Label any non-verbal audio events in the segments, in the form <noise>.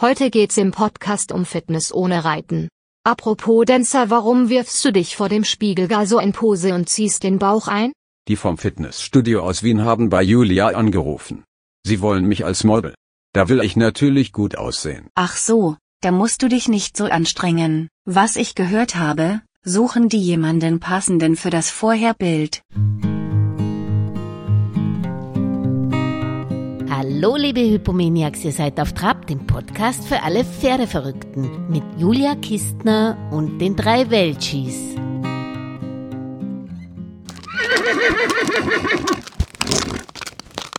Heute geht's im Podcast um Fitness ohne Reiten. Apropos Dancer, warum wirfst du dich vor dem Spiegel gar so in Pose und ziehst den Bauch ein? Die vom Fitnessstudio aus Wien haben bei Julia angerufen. Sie wollen mich als Model. Da will ich natürlich gut aussehen. Ach so, da musst du dich nicht so anstrengen. Was ich gehört habe, suchen die jemanden passenden für das Vorherbild. Hallo liebe Hypomaniacs, ihr seid auf Trab, dem Podcast für alle Pferdeverrückten mit Julia Kistner und den drei Welchis.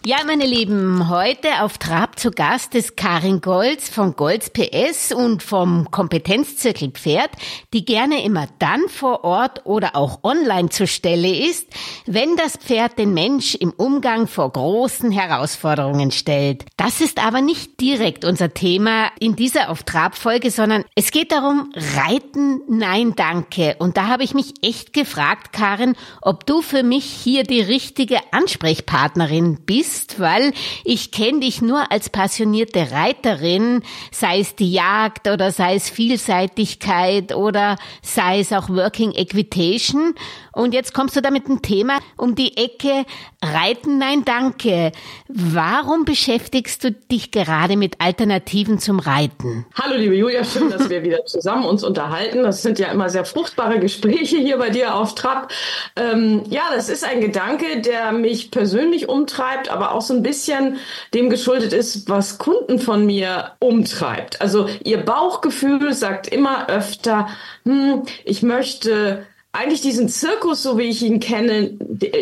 Ja, meine Lieben, heute auf Trab zu Gast ist Karin Golz von Golz PS und vom Kompetenzzirkel Pferd, die gerne immer dann vor Ort oder auch online zur Stelle ist, wenn das Pferd den Mensch im Umgang vor großen Herausforderungen stellt. Das ist aber nicht direkt unser Thema in dieser auf Trab Folge, sondern es geht darum, Reiten, nein, danke. Und da habe ich mich echt gefragt, Karin, ob du für mich hier die richtige Ansprechpartnerin bist bist, weil ich kenne dich nur als passionierte Reiterin, sei es die Jagd oder sei es Vielseitigkeit oder sei es auch Working Equitation. Und jetzt kommst du da mit dem Thema um die Ecke Reiten, nein, danke. Warum beschäftigst du dich gerade mit Alternativen zum Reiten? Hallo, liebe Julia, schön, dass wir wieder zusammen uns unterhalten. Das sind ja immer sehr fruchtbare Gespräche hier bei dir auf Trab. Ähm, ja, das ist ein Gedanke, der mich persönlich umtreibt, aber auch so ein bisschen dem geschuldet ist, was Kunden von mir umtreibt. Also ihr Bauchgefühl sagt immer öfter, hm, ich möchte eigentlich diesen Zirkus, so wie ich ihn kenne,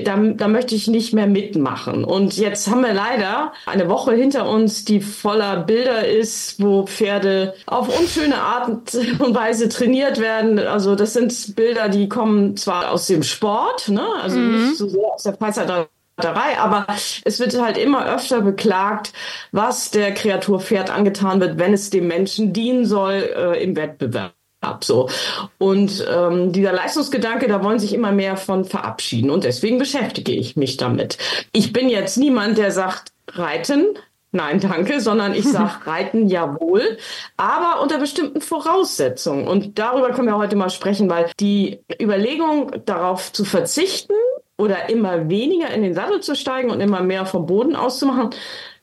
da, da möchte ich nicht mehr mitmachen. Und jetzt haben wir leider eine Woche hinter uns, die voller Bilder ist, wo Pferde auf unschöne Art und Weise trainiert werden. Also das sind Bilder, die kommen zwar aus dem Sport, ne? also mhm. nicht so sehr aus der Freizeitreiterei, aber es wird halt immer öfter beklagt, was der Kreatur Pferd angetan wird, wenn es dem Menschen dienen soll äh, im Wettbewerb. So. Und ähm, dieser Leistungsgedanke, da wollen sich immer mehr von verabschieden. Und deswegen beschäftige ich mich damit. Ich bin jetzt niemand, der sagt, reiten. Nein, danke, sondern ich sage <laughs> reiten jawohl, aber unter bestimmten Voraussetzungen. Und darüber können wir heute mal sprechen, weil die Überlegung, darauf zu verzichten oder immer weniger in den Sattel zu steigen und immer mehr vom Boden auszumachen,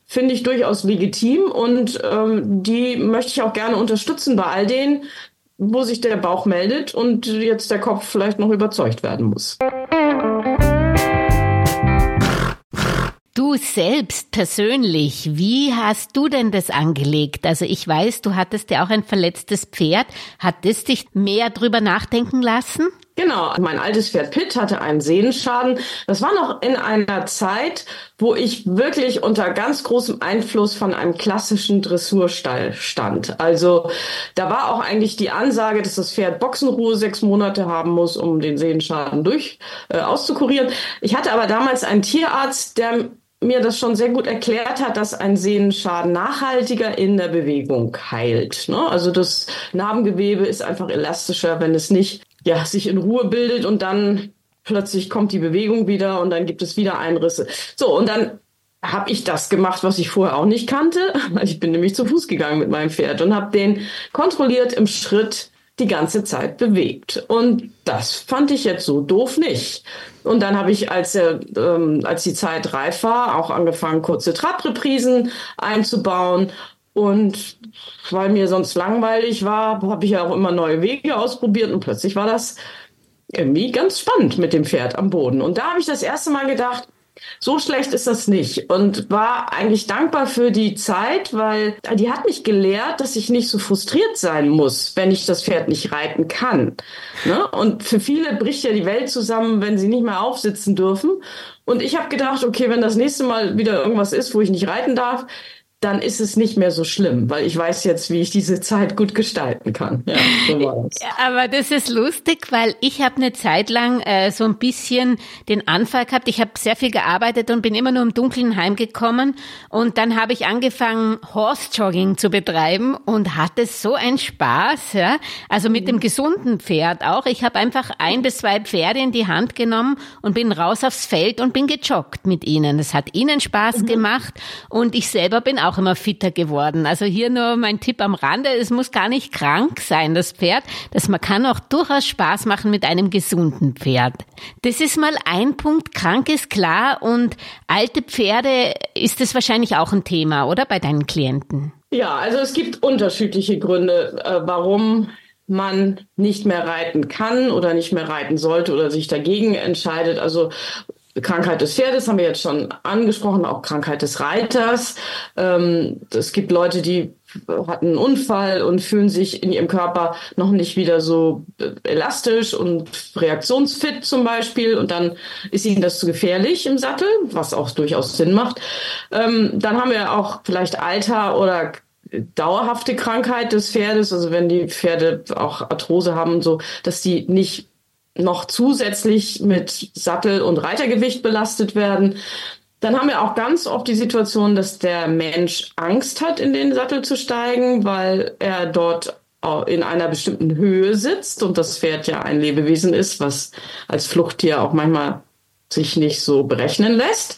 finde ich durchaus legitim und ähm, die möchte ich auch gerne unterstützen bei all denen, wo sich der Bauch meldet und jetzt der Kopf vielleicht noch überzeugt werden muss. Du selbst persönlich, wie hast du denn das angelegt? Also ich weiß, du hattest ja auch ein verletztes Pferd. Hat es dich mehr drüber nachdenken lassen? Genau, mein altes Pferd Pitt hatte einen Sehnenschaden. Das war noch in einer Zeit, wo ich wirklich unter ganz großem Einfluss von einem klassischen Dressurstall stand. Also da war auch eigentlich die Ansage, dass das Pferd Boxenruhe sechs Monate haben muss, um den Sehnenschaden durch äh, auszukurieren. Ich hatte aber damals einen Tierarzt, der mir das schon sehr gut erklärt hat, dass ein Sehnenschaden nachhaltiger in der Bewegung heilt. Ne? Also das Narbengewebe ist einfach elastischer, wenn es nicht ja, sich in Ruhe bildet und dann plötzlich kommt die Bewegung wieder und dann gibt es wieder Einrisse. So, und dann habe ich das gemacht, was ich vorher auch nicht kannte. <laughs> Ich bin nämlich zu Fuß gegangen mit meinem Pferd und habe den kontrolliert im Schritt die ganze Zeit bewegt. Und das fand ich jetzt so doof nicht. Und dann habe ich, als, er, ähm, als die Zeit reif war, auch angefangen, kurze Trabreprisen einzubauen. Und weil mir sonst langweilig war, habe ich ja auch immer neue Wege ausprobiert und plötzlich war das irgendwie ganz spannend mit dem Pferd am Boden. Und da habe ich das erste Mal gedacht, so schlecht ist das nicht und war eigentlich dankbar für die Zeit, weil die hat mich gelehrt, dass ich nicht so frustriert sein muss, wenn ich das Pferd nicht reiten kann. Ne? Und für viele bricht ja die Welt zusammen, wenn sie nicht mehr aufsitzen dürfen. Und ich habe gedacht, okay, wenn das nächste Mal wieder irgendwas ist, wo ich nicht reiten darf, dann ist es nicht mehr so schlimm, weil ich weiß jetzt, wie ich diese Zeit gut gestalten kann. Ja, so war das. Aber das ist lustig, weil ich habe eine Zeit lang äh, so ein bisschen den Anfall gehabt. Ich habe sehr viel gearbeitet und bin immer nur im Dunkeln heimgekommen. Und dann habe ich angefangen, Horse Jogging zu betreiben und hatte so einen Spaß. Ja? Also mit dem gesunden Pferd auch. Ich habe einfach ein bis zwei Pferde in die Hand genommen und bin raus aufs Feld und bin gejoggt mit ihnen. Das hat ihnen Spaß mhm. gemacht und ich selber bin auch immer fitter geworden. Also hier nur mein Tipp am Rande. Es muss gar nicht krank sein, das Pferd. Das man kann auch durchaus Spaß machen mit einem gesunden Pferd. Das ist mal ein Punkt. Krank ist klar und alte Pferde ist es wahrscheinlich auch ein Thema, oder bei deinen Klienten? Ja, also es gibt unterschiedliche Gründe, äh, warum man nicht mehr reiten kann oder nicht mehr reiten sollte oder sich dagegen entscheidet. Also Krankheit des Pferdes haben wir jetzt schon angesprochen, auch Krankheit des Reiters. Ähm, es gibt Leute, die hatten einen Unfall und fühlen sich in ihrem Körper noch nicht wieder so elastisch und reaktionsfit zum Beispiel und dann ist ihnen das zu gefährlich im Sattel, was auch durchaus Sinn macht. Ähm, dann haben wir auch vielleicht Alter oder dauerhafte Krankheit des Pferdes, also wenn die Pferde auch Arthrose haben und so, dass die nicht noch zusätzlich mit Sattel- und Reitergewicht belastet werden. Dann haben wir auch ganz oft die Situation, dass der Mensch Angst hat, in den Sattel zu steigen, weil er dort in einer bestimmten Höhe sitzt und das Pferd ja ein Lebewesen ist, was als Fluchttier auch manchmal sich nicht so berechnen lässt.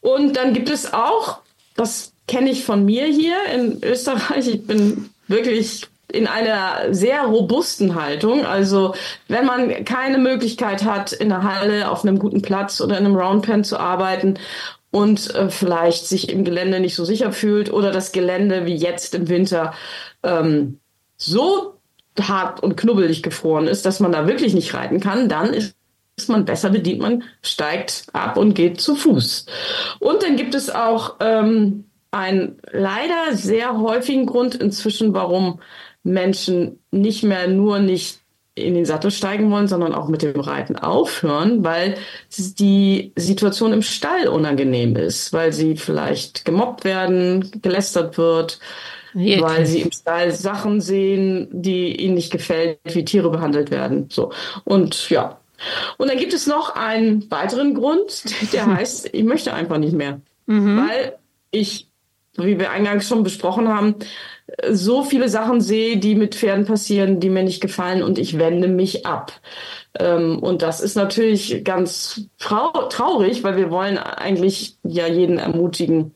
Und dann gibt es auch, das kenne ich von mir hier in Österreich, ich bin wirklich in einer sehr robusten Haltung. Also wenn man keine Möglichkeit hat, in der Halle auf einem guten Platz oder in einem Roundpen zu arbeiten und äh, vielleicht sich im Gelände nicht so sicher fühlt oder das Gelände wie jetzt im Winter ähm, so hart und knubbelig gefroren ist, dass man da wirklich nicht reiten kann, dann ist man besser bedient, man steigt ab und geht zu Fuß. Und dann gibt es auch ähm, einen leider sehr häufigen Grund inzwischen, warum Menschen nicht mehr nur nicht in den Sattel steigen wollen, sondern auch mit dem Reiten aufhören, weil die Situation im Stall unangenehm ist, weil sie vielleicht gemobbt werden, gelästert wird, Wirklich? weil sie im Stall Sachen sehen, die ihnen nicht gefällt, wie Tiere behandelt werden. So. Und ja. Und dann gibt es noch einen weiteren Grund, der <laughs> heißt, ich möchte einfach nicht mehr. Mhm. Weil ich, wie wir eingangs schon besprochen haben, so viele Sachen sehe, die mit Pferden passieren, die mir nicht gefallen und ich wende mich ab. Ähm, und das ist natürlich ganz traurig, weil wir wollen eigentlich ja jeden ermutigen,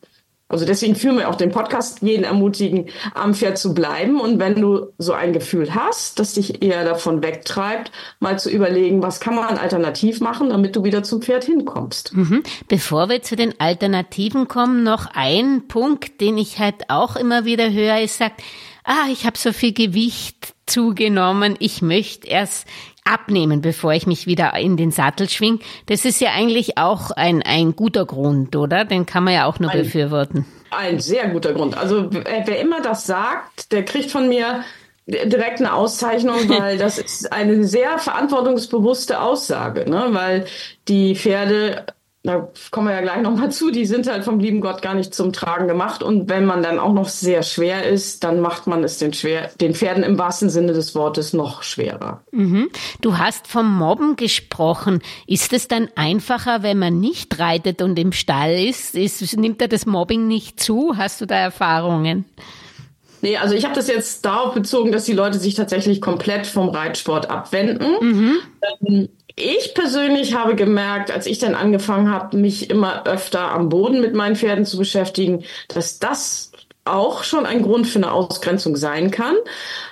also deswegen führen wir auch den Podcast, jeden ermutigen, am Pferd zu bleiben. Und wenn du so ein Gefühl hast, das dich eher davon wegtreibt, mal zu überlegen, was kann man alternativ machen, damit du wieder zum Pferd hinkommst. Mhm. Bevor wir zu den Alternativen kommen, noch ein Punkt, den ich halt auch immer wieder höre, ist sagt, ah, ich habe so viel Gewicht zugenommen, ich möchte erst abnehmen, bevor ich mich wieder in den Sattel schwing. Das ist ja eigentlich auch ein, ein guter Grund, oder? Den kann man ja auch nur ein, befürworten. Ein sehr guter Grund. Also wer immer das sagt, der kriegt von mir direkt eine Auszeichnung, <laughs> weil das ist eine sehr verantwortungsbewusste Aussage, ne? weil die Pferde da kommen wir ja gleich nochmal zu, die sind halt vom lieben Gott gar nicht zum Tragen gemacht. Und wenn man dann auch noch sehr schwer ist, dann macht man es den, schwer, den Pferden im wahrsten Sinne des Wortes noch schwerer. Mhm. Du hast vom Mobben gesprochen. Ist es dann einfacher, wenn man nicht reitet und im Stall ist? ist nimmt er das Mobbing nicht zu? Hast du da Erfahrungen? Nee, also ich habe das jetzt darauf bezogen, dass die Leute sich tatsächlich komplett vom Reitsport abwenden. Mhm. Ähm, ich persönlich habe gemerkt, als ich dann angefangen habe, mich immer öfter am Boden mit meinen Pferden zu beschäftigen, dass das auch schon ein Grund für eine Ausgrenzung sein kann.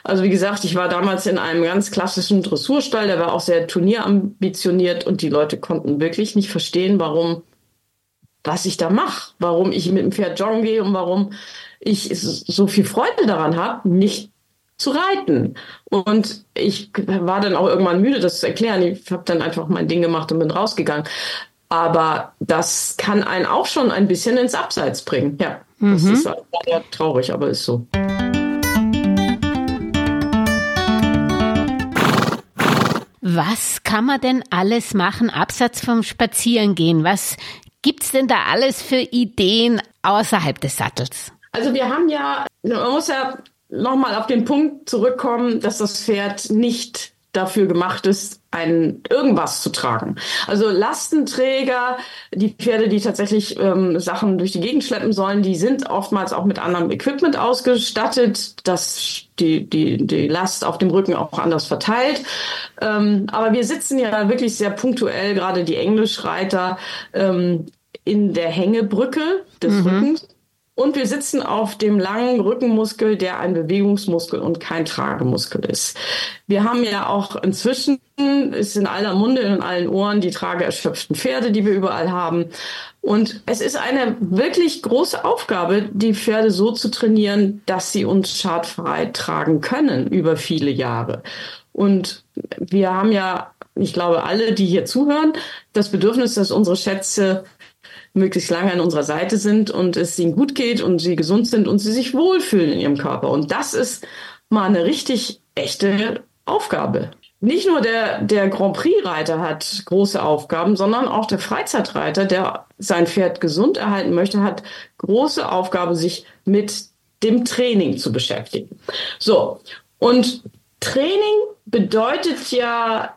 Also wie gesagt, ich war damals in einem ganz klassischen Dressurstall, der war auch sehr turnierambitioniert und die Leute konnten wirklich nicht verstehen, warum, was ich da mache, warum ich mit dem Pferd joggen gehe und warum ich so viel Freude daran habe, nicht zu reiten. Und ich war dann auch irgendwann müde, das zu erklären. Ich habe dann einfach mein Ding gemacht und bin rausgegangen. Aber das kann einen auch schon ein bisschen ins Abseits bringen. Ja, mhm. das ist ja traurig, aber ist so. Was kann man denn alles machen, abseits vom Spazierengehen? Was gibt's denn da alles für Ideen außerhalb des Sattels? Also wir haben ja, man muss ja nochmal auf den Punkt zurückkommen, dass das Pferd nicht dafür gemacht ist, ein irgendwas zu tragen. Also Lastenträger, die Pferde, die tatsächlich ähm, Sachen durch die Gegend schleppen sollen, die sind oftmals auch mit anderem Equipment ausgestattet, dass die, die, die Last auf dem Rücken auch anders verteilt. Ähm, aber wir sitzen ja wirklich sehr punktuell, gerade die Englischreiter, ähm, in der Hängebrücke des mhm. Rückens Und wir sitzen auf dem langen Rückenmuskel, der ein Bewegungsmuskel und kein Tragemuskel ist. Wir haben ja auch inzwischen, ist in aller Munde, in allen Ohren, die trageerschöpften Pferde, die wir überall haben. Und es ist eine wirklich große Aufgabe, die Pferde so zu trainieren, dass sie uns schadfrei tragen können über viele Jahre. Und wir haben ja, ich glaube, alle, die hier zuhören, das Bedürfnis, dass unsere Schätze möglichst lange an unserer Seite sind und es ihnen gut geht und sie gesund sind und sie sich wohlfühlen in ihrem Körper. Und das ist mal eine richtig echte Aufgabe. Nicht nur der, der Grand Prix-Reiter hat große Aufgaben, sondern auch der Freizeitreiter, der sein Pferd gesund erhalten möchte, hat große Aufgabe, sich mit dem Training zu beschäftigen. So. Und Training bedeutet ja,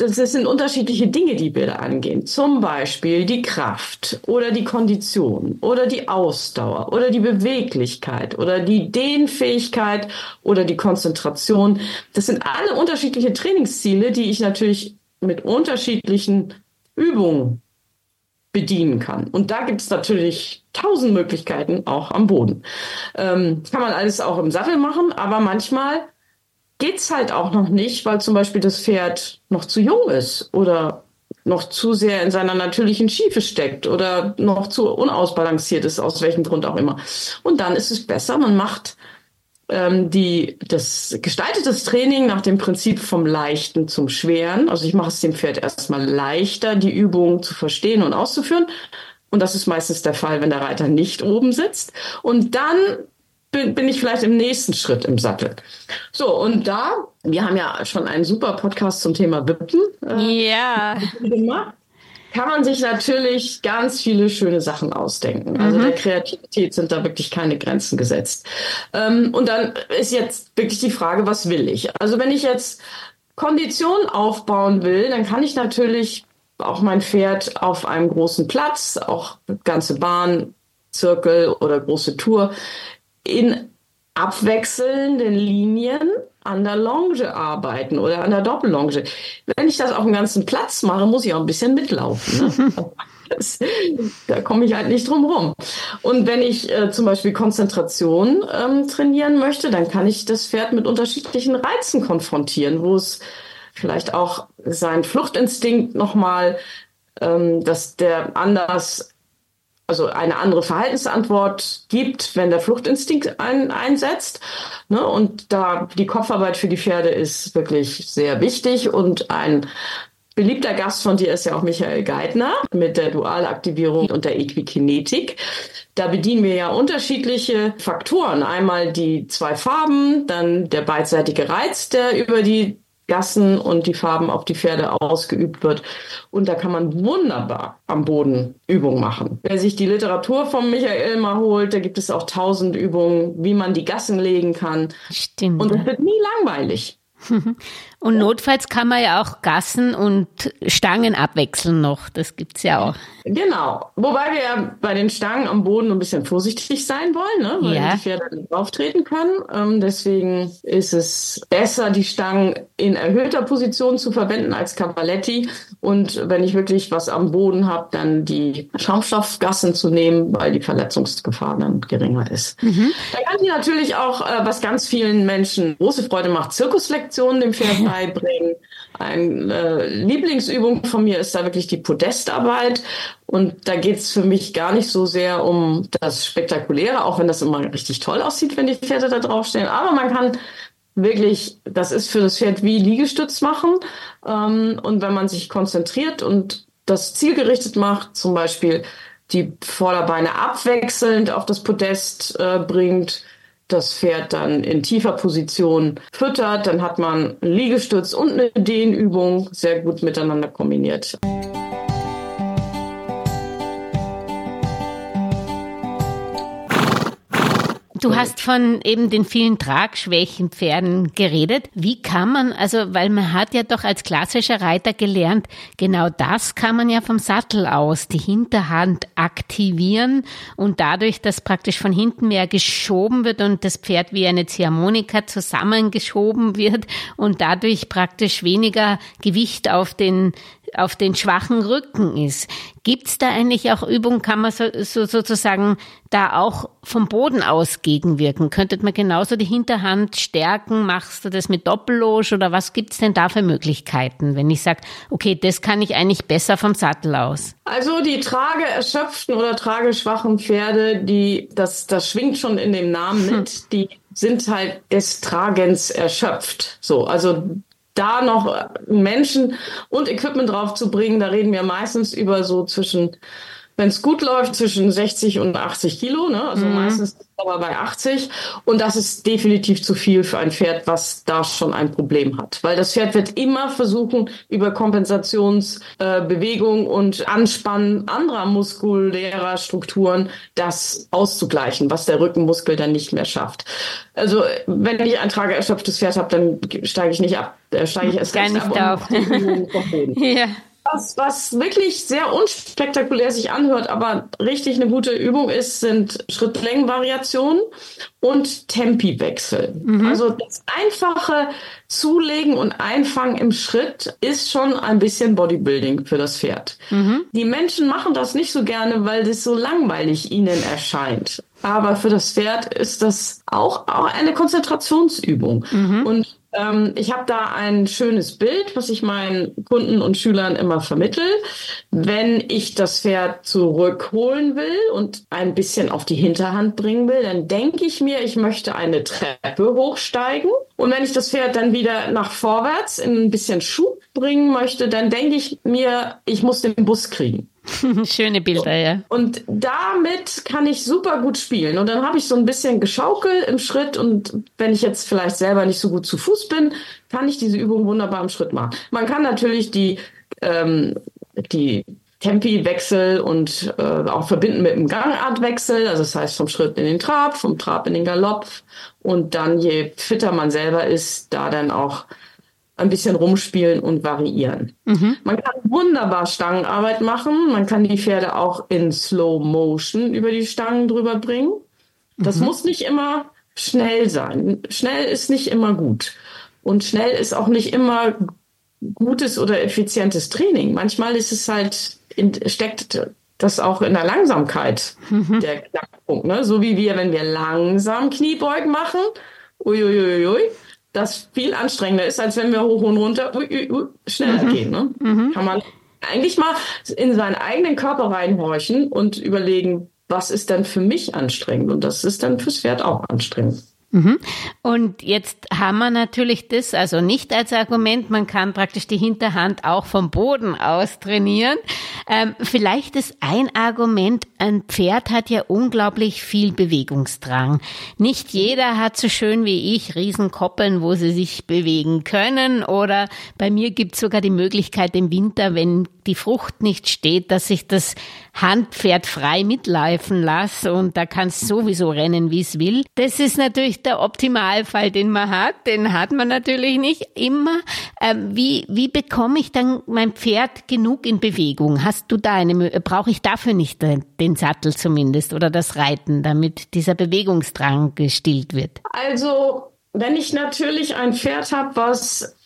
es sind unterschiedliche Dinge, die da angehen. Zum Beispiel die Kraft oder die Kondition oder die Ausdauer oder die Beweglichkeit oder die Dehnfähigkeit oder die Konzentration. Das sind alle unterschiedliche Trainingsziele, die ich natürlich mit unterschiedlichen Übungen bedienen kann. Und da gibt es natürlich tausend Möglichkeiten, auch am Boden. Ähm, kann man alles auch im Sattel machen, aber manchmal geht's halt auch noch nicht, weil zum Beispiel das Pferd noch zu jung ist oder noch zu sehr in seiner natürlichen Schiefe steckt oder noch zu unausbalanciert ist, aus welchem Grund auch immer. Und dann ist es besser, man macht ähm, die, das gestaltet das Training nach dem Prinzip vom Leichten zum Schweren. Also ich mache es dem Pferd erstmal leichter, die Übung zu verstehen und auszuführen. Und das ist meistens der Fall, wenn der Reiter nicht oben sitzt. Und dann bin, bin ich vielleicht im nächsten Schritt im Sattel. So, und da, wir haben ja schon einen super Podcast zum Thema Wippen äh, ja. gemacht. Kann man sich natürlich ganz viele schöne Sachen ausdenken. Also mhm. der Kreativität sind da wirklich keine Grenzen gesetzt. Ähm, und dann ist jetzt wirklich die Frage, was will ich? Also wenn ich jetzt Kondition aufbauen will, dann kann ich natürlich auch mein Pferd auf einem großen Platz, auch ganze Bahn, Zirkel oder große Tour in abwechselnden Linien an der Longe arbeiten oder an der Doppellonge. Wenn ich das auf dem ganzen Platz mache, muss ich auch ein bisschen mitlaufen. Ne? <laughs> Das, da komme ich halt nicht drum rum. Und wenn ich äh, zum Beispiel Konzentration ähm, trainieren möchte, dann kann ich das Pferd mit unterschiedlichen Reizen konfrontieren, wo es vielleicht auch sein Fluchtinstinkt nochmal, ähm, dass der anders also eine andere Verhaltensantwort gibt, wenn der Fluchtinstinkt ein, einsetzt. Ne? Und da die Kopfarbeit für die Pferde ist wirklich sehr wichtig und ein Beliebter Gast von dir ist ja auch Michael Geithner mit der Dualaktivierung und der Equikinetik. Da bedienen wir ja unterschiedliche Faktoren. Einmal die zwei Farben, dann der beidseitige Reiz, der über die Gassen und die Farben auf die Pferde ausgeübt wird. Und da kann man wunderbar am Boden Übungen machen. Wer sich die Literatur von Michael mal holt, da gibt es auch tausend Übungen, wie man die Gassen legen kann. Stimmt. Und es wird nie langweilig. Und notfalls kann man ja auch Gassen und Stangen abwechseln noch. Das gibt's ja auch. Genau. Wobei wir ja bei den Stangen am Boden ein bisschen vorsichtig sein wollen, ne? weil ja. die Pferde nicht auftreten können. Ähm, deswegen ist es besser, die Stangen in erhöhter Position zu verwenden als Cavaletti. Und wenn ich wirklich was am Boden habe, dann die Schaumstoffgassen zu nehmen, weil die Verletzungsgefahr dann geringer ist. Mhm. Da kann ich natürlich auch, äh, was ganz vielen Menschen große Freude macht, Zirkuslektionen dem Pferd <laughs> beibringen. Eine äh, Lieblingsübung von mir ist da wirklich die Podestarbeit. Und da geht es für mich gar nicht so sehr um das Spektakuläre, auch wenn das immer richtig toll aussieht, wenn die Pferde da draufstehen. Aber man kann wirklich, das ist für das Pferd wie Liegestütz machen. Ähm, und wenn man sich konzentriert und das zielgerichtet macht, zum Beispiel die Vorderbeine abwechselnd auf das Podest äh, bringt, das Pferd dann in tiefer Position füttert, dann hat man einen Liegestütz und eine Dehnübung sehr gut miteinander kombiniert. Du hast von eben den vielen Tragschwächen Pferden geredet. Wie kann man, also, weil man hat ja doch als klassischer Reiter gelernt, genau das kann man ja vom Sattel aus, die Hinterhand aktivieren und dadurch, dass praktisch von hinten mehr geschoben wird und das Pferd wie eine Ziehharmonika zusammengeschoben wird und dadurch praktisch weniger Gewicht auf den auf den schwachen Rücken ist. Gibt's da eigentlich auch Übungen, kann man so, so, sozusagen da auch vom Boden aus gegenwirken? Könntet man genauso die Hinterhand stärken? Machst du das mit Doppelloge oder was gibt's denn da für Möglichkeiten, wenn ich sage, okay, das kann ich eigentlich besser vom Sattel aus? Also die trageerschöpften oder trageschwachen Pferde, die das, das schwingt schon in dem Namen mit, hm. die sind halt des Tragens erschöpft. So, also da noch Menschen und Equipment drauf zu bringen, da reden wir meistens über so zwischen wenn es gut läuft, zwischen 60 und 80 Kilo, ne? also mhm. meistens aber bei 80. Und das ist definitiv zu viel für ein Pferd, was da schon ein Problem hat. Weil das Pferd wird immer versuchen, über Kompensationsbewegung äh, und Anspannen anderer muskulärer Strukturen das auszugleichen, was der Rückenmuskel dann nicht mehr schafft. Also wenn ich ein trageerschöpftes Pferd habe, dann steige ich nicht ab. Da steige ich erst Gar nicht ab. Auf. <laughs> <laughs> ja was, was wirklich sehr unspektakulär sich anhört, aber richtig eine gute Übung ist, sind Schrittlängenvariationen und Tempiwechsel. Mhm. Also das einfache Zulegen und Einfangen im Schritt ist schon ein bisschen Bodybuilding für das Pferd. Mhm. Die Menschen machen das nicht so gerne, weil das so langweilig ihnen erscheint. Aber für das Pferd ist das auch, auch eine Konzentrationsübung. Mhm. Und ähm, ich habe da ein schönes Bild, was ich meinen Kunden und Schülern immer vermittel. Wenn ich das Pferd zurückholen will und ein bisschen auf die Hinterhand bringen will, dann denke ich mir, ich möchte eine Treppe hochsteigen. Und wenn ich das Pferd dann wieder nach vorwärts in ein bisschen Schub bringen möchte, dann denke ich mir, ich muss den Bus kriegen. <laughs> Schöne Bilder, ja. Und damit kann ich super gut spielen. Und dann habe ich so ein bisschen Geschaukel im Schritt. Und wenn ich jetzt vielleicht selber nicht so gut zu Fuß bin, kann ich diese Übung wunderbar im Schritt machen. Man kann natürlich die, ähm, die Tempiwechsel und äh, auch verbinden mit einem Gangartwechsel. Also das heißt vom Schritt in den Trab, vom Trab in den Galopp. Und dann, je fitter man selber ist, da dann auch ein bisschen rumspielen und variieren. Mhm. Man kann wunderbar Stangenarbeit machen. Man kann die Pferde auch in Slow Motion über die Stangen drüber bringen. Das mhm. muss nicht immer schnell sein. Schnell ist nicht immer gut. Und schnell ist auch nicht immer gutes oder effizientes Training. Manchmal ist es halt, in, steckt das auch in der Langsamkeit mhm. der Knackpunkt. Ne? So wie wir, wenn wir langsam Kniebeugen machen, uiuiuiui, das viel anstrengender ist, als wenn wir hoch und runter ui, ui, ui, schneller mhm. gehen. Ne? Mhm. Kann man eigentlich mal in seinen eigenen Körper reinhorchen und überlegen, was ist denn für mich anstrengend? Und das ist dann fürs Pferd auch anstrengend. Und jetzt haben wir natürlich das, also nicht als Argument, man kann praktisch die Hinterhand auch vom Boden aus trainieren. Ähm, vielleicht ist ein Argument, ein Pferd hat ja unglaublich viel Bewegungsdrang. Nicht jeder hat so schön wie ich Riesenkoppeln, wo sie sich bewegen können. Oder bei mir gibt es sogar die Möglichkeit im Winter, wenn die Frucht nicht steht, dass ich das Handpferd frei mitleifen lasse und da kann es sowieso rennen, wie es will. Das ist natürlich der Optimalfall, den man hat. Den hat man natürlich nicht immer. Ähm, wie, wie bekomme ich dann mein Pferd genug in Bewegung? Hast du da eine, brauche ich dafür nicht den, Sattel zumindest oder das Reiten, damit dieser Bewegungsdrang gestillt wird? Also, wenn ich natürlich ein Pferd habe, was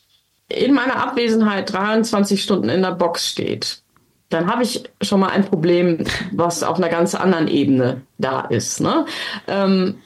in meiner Abwesenheit 23 Stunden in der Box steht, dann habe ich schon mal ein Problem, was auf einer ganz anderen Ebene da ist. Ne? Ähm,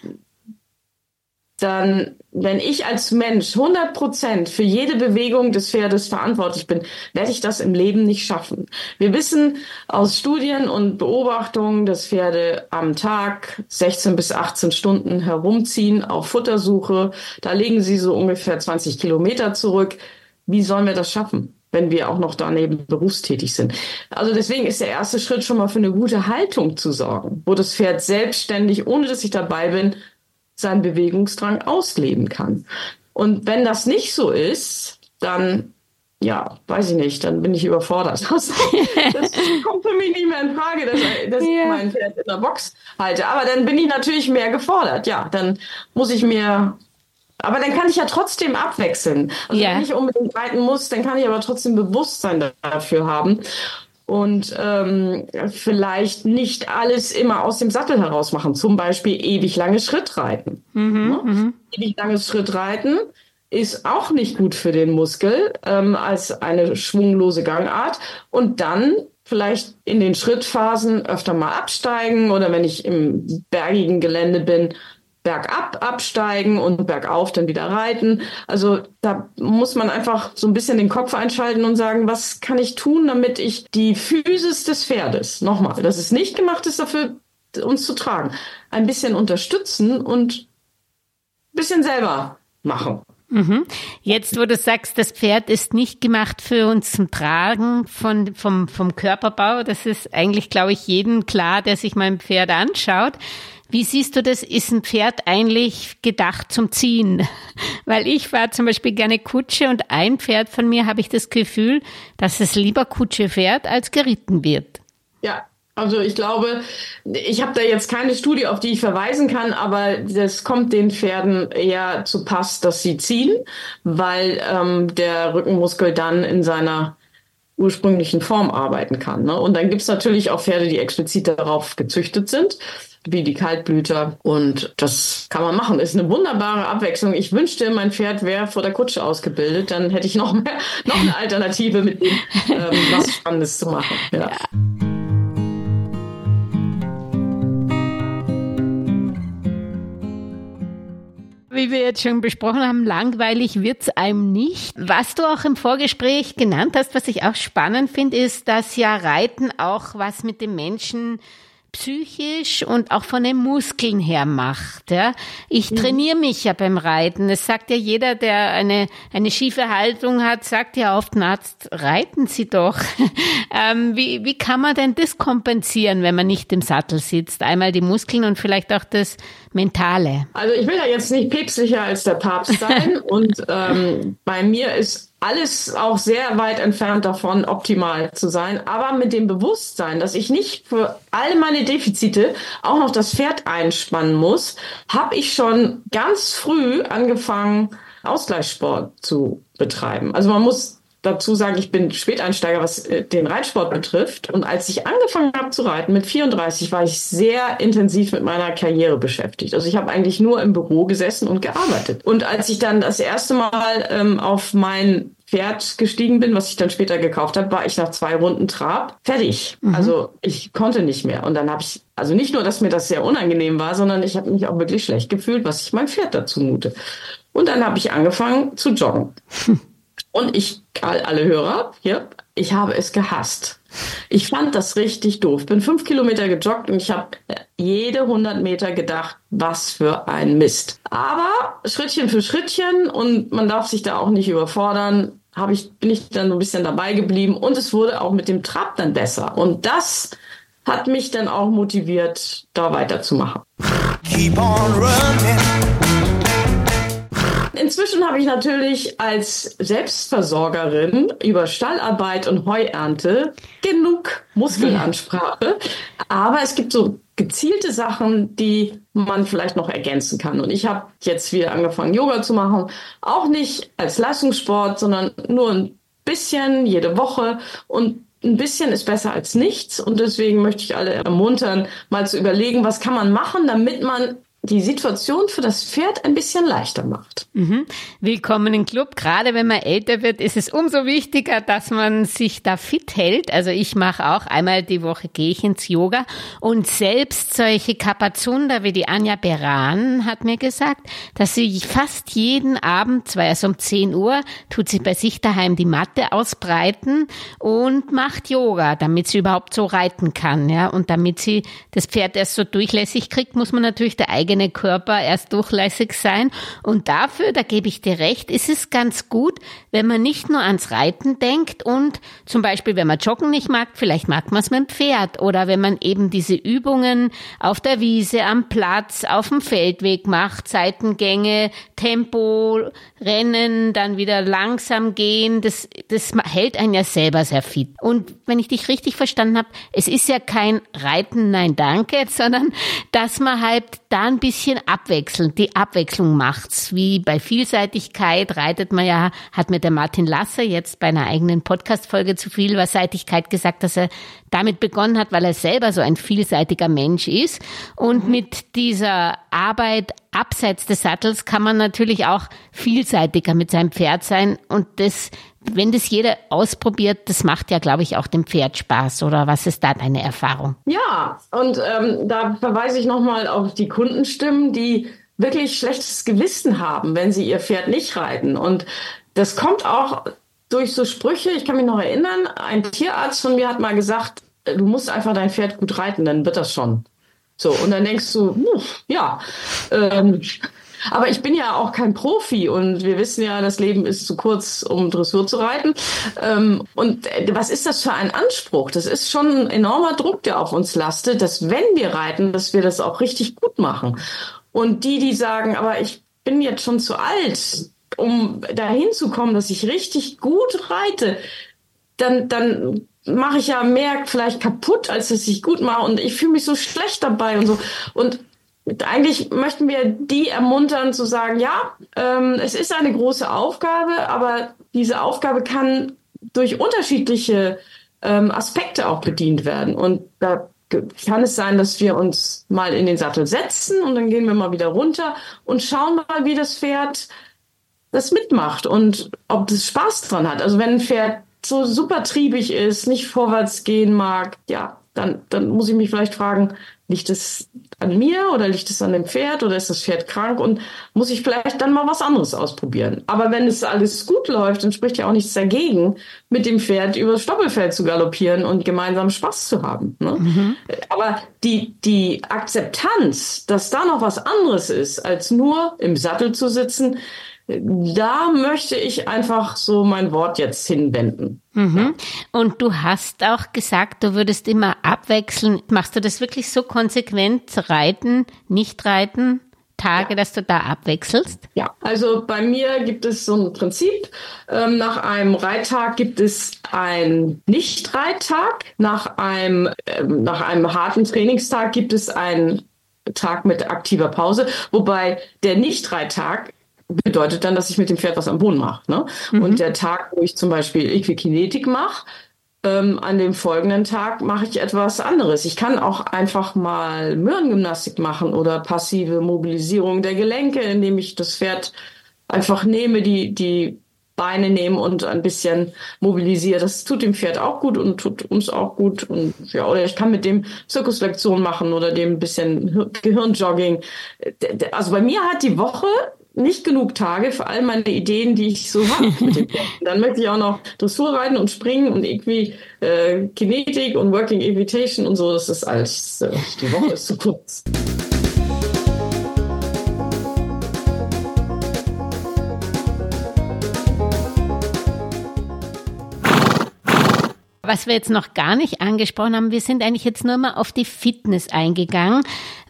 dann, wenn ich als Mensch 100 Prozent für jede Bewegung des Pferdes verantwortlich bin, werde ich das im Leben nicht schaffen. Wir wissen aus Studien und Beobachtungen, dass Pferde am Tag 16 bis 18 Stunden herumziehen auf Futtersuche. Da legen sie so ungefähr 20 Kilometer zurück. Wie sollen wir das schaffen? wenn wir auch noch daneben berufstätig sind. Also deswegen ist der erste Schritt schon mal für eine gute Haltung zu sorgen, wo das Pferd selbstständig, ohne dass ich dabei bin, seinen Bewegungsdrang ausleben kann. Und wenn das nicht so ist, dann ja, weiß ich nicht, dann bin ich überfordert. Das, <laughs> das kommt für mich nicht mehr in Frage, dass, dass ja. ich mein Pferd in der Box halte. Aber dann bin ich natürlich mehr gefordert. Ja, dann muss ich mir aber dann kann ich ja trotzdem abwechseln. Also ja. wenn ich unbedingt reiten muss, dann kann ich aber trotzdem Bewusstsein dafür haben und ähm, vielleicht nicht alles immer aus dem Sattel heraus machen. Zum Beispiel ewig lange Schritt reiten. Mhm, ja? Mhm. Ewig langes Schritt reiten ist auch nicht gut für den Muskel ähm, als eine schwunglose Gangart. Und dann vielleicht in den Schrittphasen öfter mal absteigen oder wenn ich im bergigen Gelände bin, bergab absteigen und bergauf dann wieder reiten. Also da muss man einfach so ein bisschen den Kopf einschalten und sagen, was kann ich tun, damit ich die Physis des Pferdes, nochmal, dass es nicht gemacht ist dafür, uns zu tragen, ein bisschen unterstützen und ein bisschen selber machen. Mhm. Jetzt, wo du sagst, das Pferd ist nicht gemacht für uns zum Tragen von, vom, vom Körperbau, das ist eigentlich, glaube ich, jedem klar, der sich mein Pferd anschaut. Wie siehst du das? Ist ein Pferd eigentlich gedacht zum Ziehen? <laughs> Weil ich fahre zum Beispiel gerne Kutsche und ein Pferd von mir habe ich das Gefühl, dass es lieber Kutsche fährt, als geritten wird. Ja, also ich glaube, ich habe da jetzt keine Studie, auf die ich verweisen kann, aber das kommt den Pferden eher zu Pass, dass sie ziehen, weil ähm, der Rückenmuskel dann in seiner ursprünglichen Form arbeiten kann. Ne? Und dann gibt's natürlich auch Pferde, die explizit darauf gezüchtet sind wie die Kaltblüter. Und das kann man machen. Ist eine wunderbare Abwechslung. Ich wünschte, mein Pferd wäre vor der Kutsche ausgebildet. Dann hätte ich noch mehr, <laughs> noch eine Alternative mit ihm, ähm, was Spannendes zu machen. Ja. ja. Wie wir jetzt schon besprochen haben, langweilig wird's einem nicht. Was du auch im Vorgespräch genannt hast, was ich auch spannend finde, ist, dass ja Reiten auch was mit dem Menschen psychisch und auch von den Muskeln her macht. Ja. Ich mhm. trainiere mich ja beim Reiten. Es sagt ja jeder, der eine, eine schiefe Haltung hat, sagt ja oft, Arzt, reiten Sie doch. <laughs> ähm, wie, wie kann man denn das kompensieren, wenn man nicht im Sattel sitzt? Einmal die Muskeln und vielleicht auch das Mentale. Also ich will ja jetzt nicht päpstlicher als der Papst sein <laughs> und ähm, bei mir ist alles auch sehr weit entfernt davon, optimal zu sein, aber mit dem Bewusstsein, dass ich nicht für all meine Defizite auch noch das Pferd einspannen muss, habe ich schon ganz früh angefangen, Ausgleichssport zu betreiben. Also man muss dazu sagen, ich bin Späteinsteiger, was äh, den Reitsport betrifft. Und als ich angefangen habe zu reiten mit 34, war ich sehr intensiv mit meiner Karriere beschäftigt. Also ich habe eigentlich nur im Büro gesessen und gearbeitet. Und als ich dann das erste Mal ähm, auf mein Pferd gestiegen bin, was ich dann später gekauft habe, war ich nach zwei Runden Trab fertig. Mhm. Also ich konnte nicht mehr. Und dann habe ich, also nicht nur, dass mir das sehr unangenehm war, sondern ich habe mich auch wirklich schlecht gefühlt, was ich mein Pferd dazu mute. Und dann habe ich angefangen zu joggen. <laughs> Und ich, alle Hörer, hier, ich habe es gehasst. Ich fand das richtig doof. Bin fünf Kilometer gejoggt und ich habe jede 100 Meter gedacht, was für ein Mist. Aber Schrittchen für Schrittchen und man darf sich da auch nicht überfordern, habe ich, bin ich dann so ein bisschen dabei geblieben und es wurde auch mit dem Trab dann besser. Und das hat mich dann auch motiviert, da weiterzumachen. Keep on running. Inzwischen habe ich natürlich als Selbstversorgerin über Stallarbeit und Heuernte genug Muskelansprache. Aber es gibt so gezielte Sachen, die man vielleicht noch ergänzen kann. Und ich habe jetzt wieder angefangen, Yoga zu machen. Auch nicht als Leistungssport, sondern nur ein bisschen jede Woche. Und ein bisschen ist besser als nichts. Und deswegen möchte ich alle ermuntern, mal zu überlegen, was kann man machen, damit man die Situation für das Pferd ein bisschen leichter macht. Mhm. Willkommen im Club. Gerade wenn man älter wird, ist es umso wichtiger, dass man sich da fit hält. Also ich mache auch einmal die Woche gehe ich ins Yoga und selbst solche Kapazunder wie die Anja Beran hat mir gesagt, dass sie fast jeden Abend, zwar erst um 10 Uhr, tut sie bei sich daheim die Matte ausbreiten und macht Yoga, damit sie überhaupt so reiten kann, ja. Und damit sie das Pferd erst so durchlässig kriegt, muss man natürlich der eigene eigene Körper erst durchlässig sein. Und dafür, da gebe ich dir recht, ist es ganz gut, wenn man nicht nur ans Reiten denkt und zum Beispiel, wenn man Joggen nicht mag, vielleicht mag man es mit dem Pferd oder wenn man eben diese Übungen auf der Wiese, am Platz, auf dem Feldweg macht, Seitengänge, Tempo, Rennen, dann wieder langsam gehen, das, das hält einen ja selber sehr fit. Und wenn ich dich richtig verstanden habe, es ist ja kein Reiten, nein, danke, <laughs> sondern dass man halt da ein bisschen abwechselnd. Die Abwechslung macht's. Wie bei Vielseitigkeit reitet man ja, hat mir der Martin Lasser jetzt bei einer eigenen Podcast-Folge zu viel Vielseitigkeit gesagt, dass er damit begonnen hat, weil er selber so ein vielseitiger Mensch ist und mhm. mit dieser Arbeit abseits des Sattels kann man natürlich auch vielseitiger mit seinem Pferd sein und das wenn das jeder ausprobiert, das macht ja, glaube ich, auch dem Pferd Spaß. Oder was ist da deine Erfahrung? Ja, und ähm, da verweise ich nochmal auf die Kundenstimmen, die wirklich schlechtes Gewissen haben, wenn sie ihr Pferd nicht reiten. Und das kommt auch durch so Sprüche. Ich kann mich noch erinnern, ein Tierarzt von mir hat mal gesagt, du musst einfach dein Pferd gut reiten, dann wird das schon. So, und dann denkst du, ja, ähm, aber ich bin ja auch kein Profi und wir wissen ja, das Leben ist zu kurz, um Dressur zu reiten. Ähm, und äh, was ist das für ein Anspruch? Das ist schon ein enormer Druck, der auf uns lastet, dass wenn wir reiten, dass wir das auch richtig gut machen. Und die, die sagen, aber ich bin jetzt schon zu alt, um dahin zu kommen, dass ich richtig gut reite, dann, dann mache ich ja mehr vielleicht kaputt, als dass ich gut mache und ich fühle mich so schlecht dabei und so. Und eigentlich möchten wir die ermuntern zu sagen, ja, ähm, es ist eine große Aufgabe, aber diese Aufgabe kann durch unterschiedliche ähm, Aspekte auch bedient werden. Und da kann es sein, dass wir uns mal in den Sattel setzen und dann gehen wir mal wieder runter und schauen mal, wie das Pferd das mitmacht und ob das Spaß dran hat. Also wenn ein Pferd so super triebig ist, nicht vorwärts gehen mag, ja, dann, dann muss ich mich vielleicht fragen, liegt es an mir oder liegt es an dem Pferd oder ist das Pferd krank und muss ich vielleicht dann mal was anderes ausprobieren. Aber wenn es alles gut läuft, dann spricht ja auch nichts dagegen, mit dem Pferd über das Stoppelfeld zu galoppieren und gemeinsam Spaß zu haben. Ne? Mhm. Aber die, die Akzeptanz, dass da noch was anderes ist, als nur im Sattel zu sitzen, da möchte ich einfach so mein Wort jetzt hinwenden. Mhm. Und du hast auch gesagt, du würdest immer abwechseln. Machst du das wirklich so konsequent? Reiten, nicht reiten? Tage, ja. dass du da abwechselst? Ja, also bei mir gibt es so ein Prinzip. Ähm, nach einem Reittag gibt es einen Nicht-Reittag. Nach einem, ähm, nach einem harten Trainingstag gibt es einen Tag mit aktiver Pause, wobei der Nicht-Reittag bedeutet dann, dass ich mit dem Pferd was am Boden mache. Ne? Mhm. Und der Tag, wo ich zum Beispiel Equikinetik mache, ähm, an dem folgenden Tag mache ich etwas anderes. Ich kann auch einfach mal Möhrengymnastik machen oder passive Mobilisierung der Gelenke, indem ich das Pferd einfach nehme, die, die Beine nehme und ein bisschen mobilisiere. Das tut dem Pferd auch gut und tut uns auch gut. Und ja, oder ich kann mit dem Zirkuslektion machen oder dem ein bisschen Gehirnjogging. Also bei mir hat die Woche nicht genug Tage für all meine Ideen, die ich so habe. <laughs> Dann möchte ich auch noch Dressur reiten und springen und irgendwie äh, Kinetik und Working Evitation und so. Das ist alles, äh, die Woche ist zu kurz. Was wir jetzt noch gar nicht angesprochen haben, wir sind eigentlich jetzt nur mal auf die Fitness eingegangen.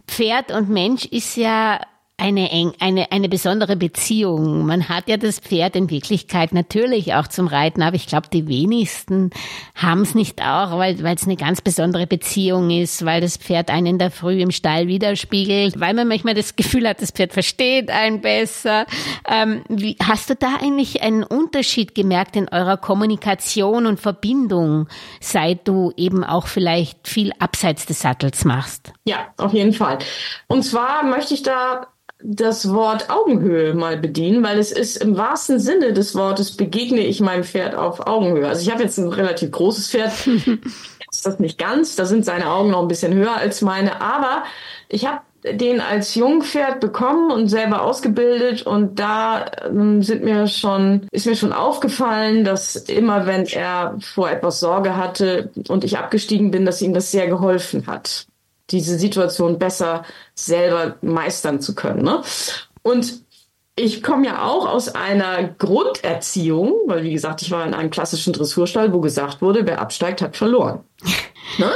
Pferd und Mensch ist ja eine, eine, eine besondere Beziehung. Man hat ja das Pferd in Wirklichkeit natürlich auch zum Reiten, aber ich glaube, die wenigsten haben es nicht auch, weil es eine ganz besondere Beziehung ist, weil das Pferd einen in der Früh im Stall widerspiegelt, weil man manchmal das Gefühl hat, das Pferd versteht einen besser. Ähm, wie, hast du da eigentlich einen Unterschied gemerkt in eurer Kommunikation und Verbindung, seit du eben auch vielleicht viel abseits des Sattels machst? Ja, auf jeden Fall. Und zwar möchte ich da das Wort Augenhöhe mal bedienen, weil es ist im wahrsten Sinne des Wortes begegne ich meinem Pferd auf Augenhöhe. Also ich habe jetzt ein relativ großes Pferd, <laughs> ist das nicht ganz, da sind seine Augen noch ein bisschen höher als meine, aber ich habe den als Jungpferd bekommen und selber ausgebildet und da ähm, sind mir schon ist mir schon aufgefallen, dass immer wenn er vor etwas Sorge hatte und ich abgestiegen bin, dass ihm das sehr geholfen hat diese Situation besser selber meistern zu können. Ne? Und ich komme ja auch aus einer Grunderziehung, weil wie gesagt, ich war in einem klassischen Dressurstall, wo gesagt wurde, wer absteigt, hat verloren. <laughs> ne?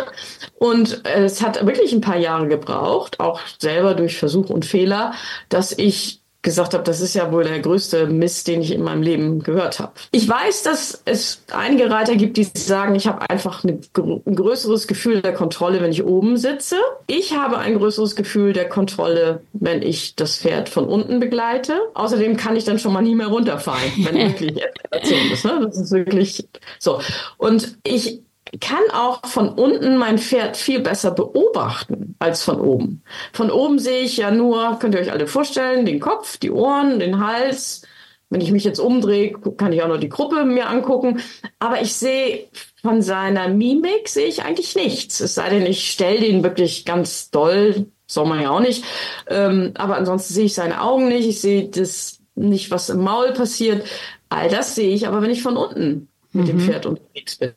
Und es hat wirklich ein paar Jahre gebraucht, auch selber durch Versuch und Fehler, dass ich gesagt habe, das ist ja wohl der größte Mist, den ich in meinem Leben gehört habe. Ich weiß, dass es einige Reiter gibt, die sagen, ich habe einfach eine, ein größeres Gefühl der Kontrolle, wenn ich oben sitze. Ich habe ein größeres Gefühl der Kontrolle, wenn ich das Pferd von unten begleite. Außerdem kann ich dann schon mal nie mehr runterfallen, wenn <laughs> wirklich Eskalation ist. Ne? Das ist wirklich so. Und ich kann auch von unten mein Pferd viel besser beobachten als von oben. Von oben sehe ich ja nur, könnt ihr euch alle vorstellen, den Kopf, die Ohren, den Hals. Wenn ich mich jetzt umdrehe, kann ich auch noch die Gruppe mir angucken. Aber ich sehe von seiner Mimik sehe ich eigentlich nichts. Es sei denn, ich stelle den wirklich ganz doll, soll man ja auch nicht. Ähm, aber ansonsten sehe ich seine Augen nicht. Ich sehe das nicht, was im Maul passiert. All das sehe ich aber, wenn ich von unten mit mhm. dem Pferd unterwegs bin.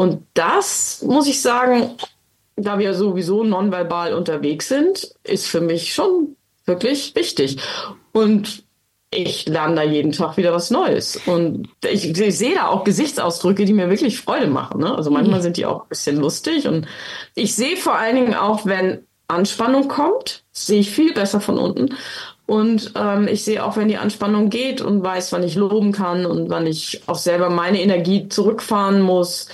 Und das, muss ich sagen, da wir sowieso nonverbal unterwegs sind, ist für mich schon wirklich wichtig. Und ich lerne da jeden Tag wieder was Neues. Und ich, ich sehe da auch Gesichtsausdrücke, die mir wirklich Freude machen. Ne? Also manchmal mhm. sind die auch ein bisschen lustig. Und ich sehe vor allen Dingen auch, wenn Anspannung kommt, sehe ich viel besser von unten. Und ähm, ich sehe auch, wenn die Anspannung geht und weiß, wann ich loben kann und wann ich auch selber meine Energie zurückfahren muss,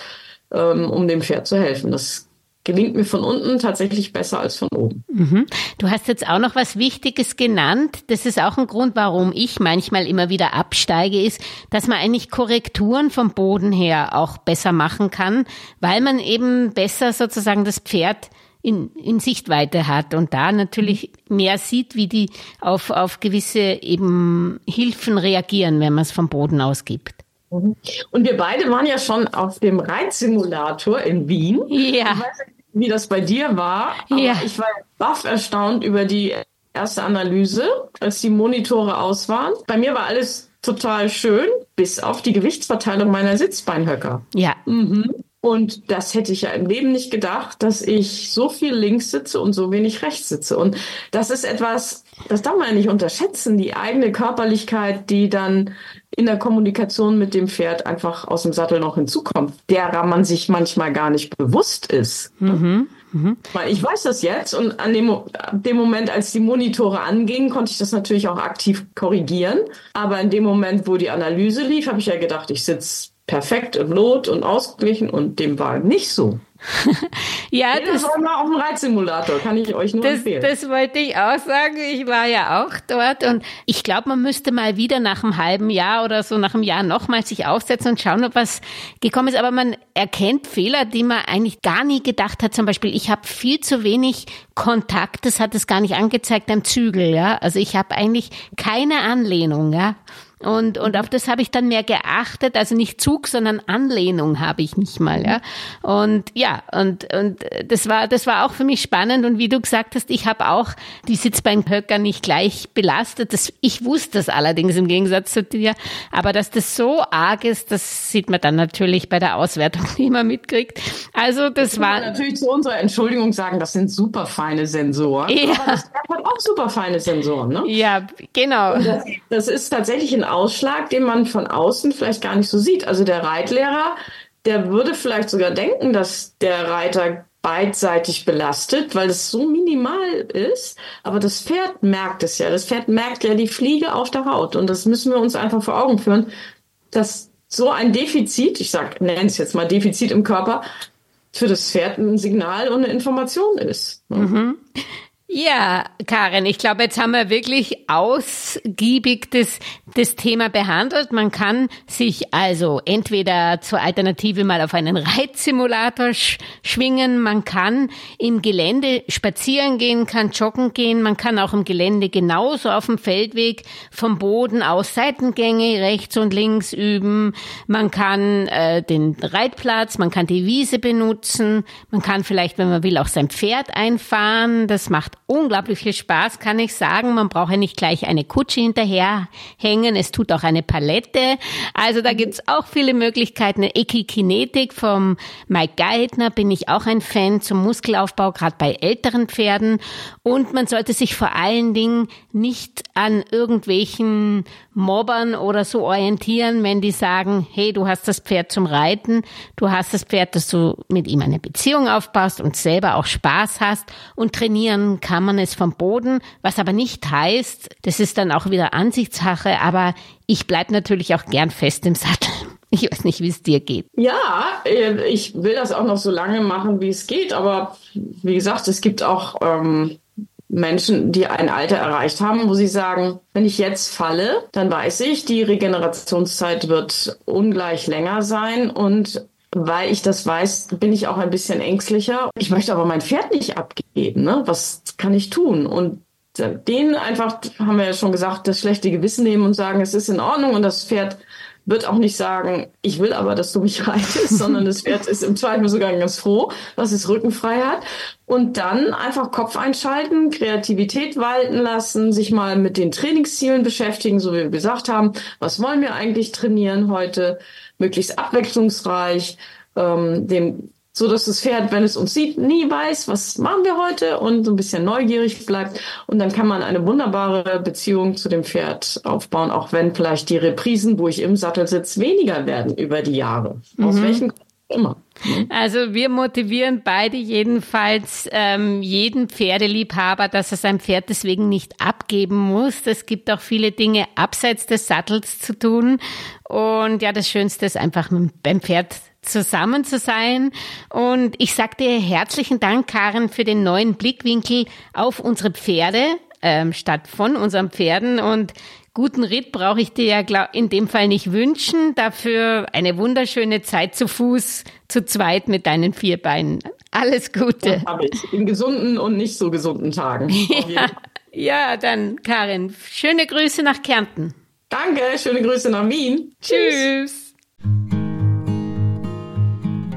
ähm, um dem Pferd zu helfen. Das gelingt mir von unten tatsächlich besser als von oben. Mhm. Du hast jetzt auch noch was Wichtiges genannt. Das ist auch ein Grund, warum ich manchmal immer wieder absteige, ist, dass man eigentlich Korrekturen vom Boden her auch besser machen kann, weil man eben besser sozusagen das Pferd in, in Sichtweite hat und da natürlich mehr sieht, wie die auf, auf gewisse eben Hilfen reagieren, wenn man es vom Boden aus gibt. Mhm. Und wir beide waren ja schon auf dem Reitsimulator in Wien. Ja. Ich weiß nicht, wie das bei dir war, aber ja. ich war baff erstaunt über die erste Analyse, als die Monitore aus waren. Bei mir war alles total schön, bis auf die Gewichtsverteilung meiner Sitzbeinhöcker. Ja. Mhm. Und das hätte ich ja im Leben nicht gedacht, dass ich so viel links sitze und so wenig rechts sitze. Und das ist etwas, das darf man ja nicht unterschätzen, die eigene Körperlichkeit, die dann in der Kommunikation mit dem Pferd einfach aus dem Sattel noch hinzukommt, derer man sich manchmal gar nicht bewusst ist. Mhm. Mhm. Ich weiß das jetzt und an dem, dem Moment, als die Monitore angingen, konnte ich das natürlich auch aktiv korrigieren. Aber in dem Moment, wo die Analyse lief, habe ich ja gedacht, ich sitze perfekt im Lot und ausgeglichen und dem war nicht so. <laughs> ja, das war mal auf dem Reitsimulator, kann ich euch nur das, empfehlen. Das wollte ich auch sagen. Ich war ja auch dort und ich glaube, man müsste mal wieder nach einem halben Jahr oder so nach einem Jahr nochmal sich aufsetzen und schauen, ob was gekommen ist. Aber man erkennt Fehler, die man eigentlich gar nie gedacht hat. Zum Beispiel, ich habe viel zu wenig Kontakt. Das hat es gar nicht angezeigt am Zügel. Ja, also ich habe eigentlich keine Anlehnung. Ja, und, und auf das habe ich dann mehr geachtet, also nicht Zug, sondern Anlehnung habe ich nicht mal, ja. Und ja, und, und das war, das war auch für mich spannend. Und wie du gesagt hast, ich habe auch die Sitzbeinhöcker nicht gleich belastet. Das, ich wusste das allerdings im Gegensatz zu dir. Aber dass das so arg ist, das sieht man dann natürlich bei der Auswertung, <laughs> die man mitkriegt. Also das, das war. natürlich zu unserer Entschuldigung sagen, das sind super feine Sensoren. Ja. Aber das hat auch super feine Sensoren, ne? Ja, genau. Das, das ist tatsächlich ein Ausschlag, den man von außen vielleicht gar nicht so sieht. Also der Reitlehrer, der würde vielleicht sogar denken, dass der Reiter beidseitig belastet, weil es so minimal ist. Aber das Pferd merkt es ja. Das Pferd merkt ja die Fliege auf der Haut. Und das müssen wir uns einfach vor Augen führen, dass so ein Defizit, ich sag, nenne es jetzt mal Defizit im Körper, für das Pferd ein Signal und eine Information ist. Mhm. Ja, Karin, ich glaube, jetzt haben wir wirklich ausgiebig das, das Thema behandelt. Man kann sich also entweder zur Alternative mal auf einen Reitsimulator sch schwingen, man kann im Gelände spazieren gehen, kann joggen gehen, man kann auch im Gelände genauso auf dem Feldweg vom Boden aus Seitengänge rechts und links üben, man kann äh, den Reitplatz, man kann die Wiese benutzen, man kann vielleicht, wenn man will, auch sein Pferd einfahren, das macht unglaublich viel Spaß, kann ich sagen. Man braucht ja nicht gleich eine Kutsche hinterherhängen. Es tut auch eine Palette. Also da gibt's auch viele Möglichkeiten. Ekikinetik vom Mike Geithner bin ich auch ein Fan zum Muskelaufbau, gerade bei älteren Pferden. Und man sollte sich vor allen Dingen nicht an irgendwelchen Mobbern oder so orientieren, wenn die sagen, hey, du hast das Pferd zum Reiten, du hast das Pferd, dass du mit ihm eine Beziehung aufbaust und selber auch Spaß hast und trainieren kann man es vom Boden, was aber nicht heißt, das ist dann auch wieder Ansichtssache, aber ich bleib natürlich auch gern fest im Sattel. <laughs> Ich weiß nicht, wie es dir geht. Ja, äh, ich will das auch noch so lange machen, wie es geht, aber wie gesagt, es gibt auch ähm, Menschen, die ein Alter erreicht haben, wo sie sagen, wenn ich jetzt falle, dann weiß ich, die Regenerationszeit wird ungleich länger sein und weil ich das weiß, bin ich auch ein bisschen ängstlicher. Ich möchte aber mein Pferd nicht abgeben. Ne? Was kann ich tun? Und denen einfach, haben wir ja schon gesagt, das schlechte Gewissen nehmen und sagen, es ist in Ordnung und das Pferd wird auch nicht sagen, ich will aber, dass du mich <laughs> reitest, sondern das Pferd ist im Zweifel sogar ganz froh, dass es rückenfrei hat. Und dann einfach Kopf einschalten, Kreativität walten lassen, sich mal mit den Trainingszielen beschäftigen, so wie wir gesagt haben. Was wollen wir eigentlich trainieren heute? Möglichst abwechslungsreich, ähm, dem so dass das Pferd, wenn es uns sieht, nie weiß, was machen wir heute und so ein bisschen neugierig bleibt. Und dann kann man eine wunderbare Beziehung zu dem Pferd aufbauen, auch wenn vielleicht die Reprisen, wo ich im Sattel sitze, weniger werden über die Jahre. Mhm. Aus welchen Gründen immer. Also wir motivieren beide jedenfalls ähm, jeden Pferdeliebhaber, dass er sein Pferd deswegen nicht abgeben muss. Es gibt auch viele Dinge abseits des Sattels zu tun. Und ja, das Schönste ist einfach beim Pferd zusammen zu sein. Und ich sage dir herzlichen Dank, Karen, für den neuen Blickwinkel auf unsere Pferde ähm, statt von unseren Pferden. Und guten Ritt brauche ich dir ja in dem Fall nicht wünschen. Dafür eine wunderschöne Zeit zu Fuß, zu zweit mit deinen vier Beinen. Alles Gute. Habe ich. In gesunden und nicht so gesunden Tagen. <laughs> ja, ja, dann, Karin, schöne Grüße nach Kärnten. Danke, schöne Grüße nach Wien. Tschüss.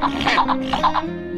Thank you.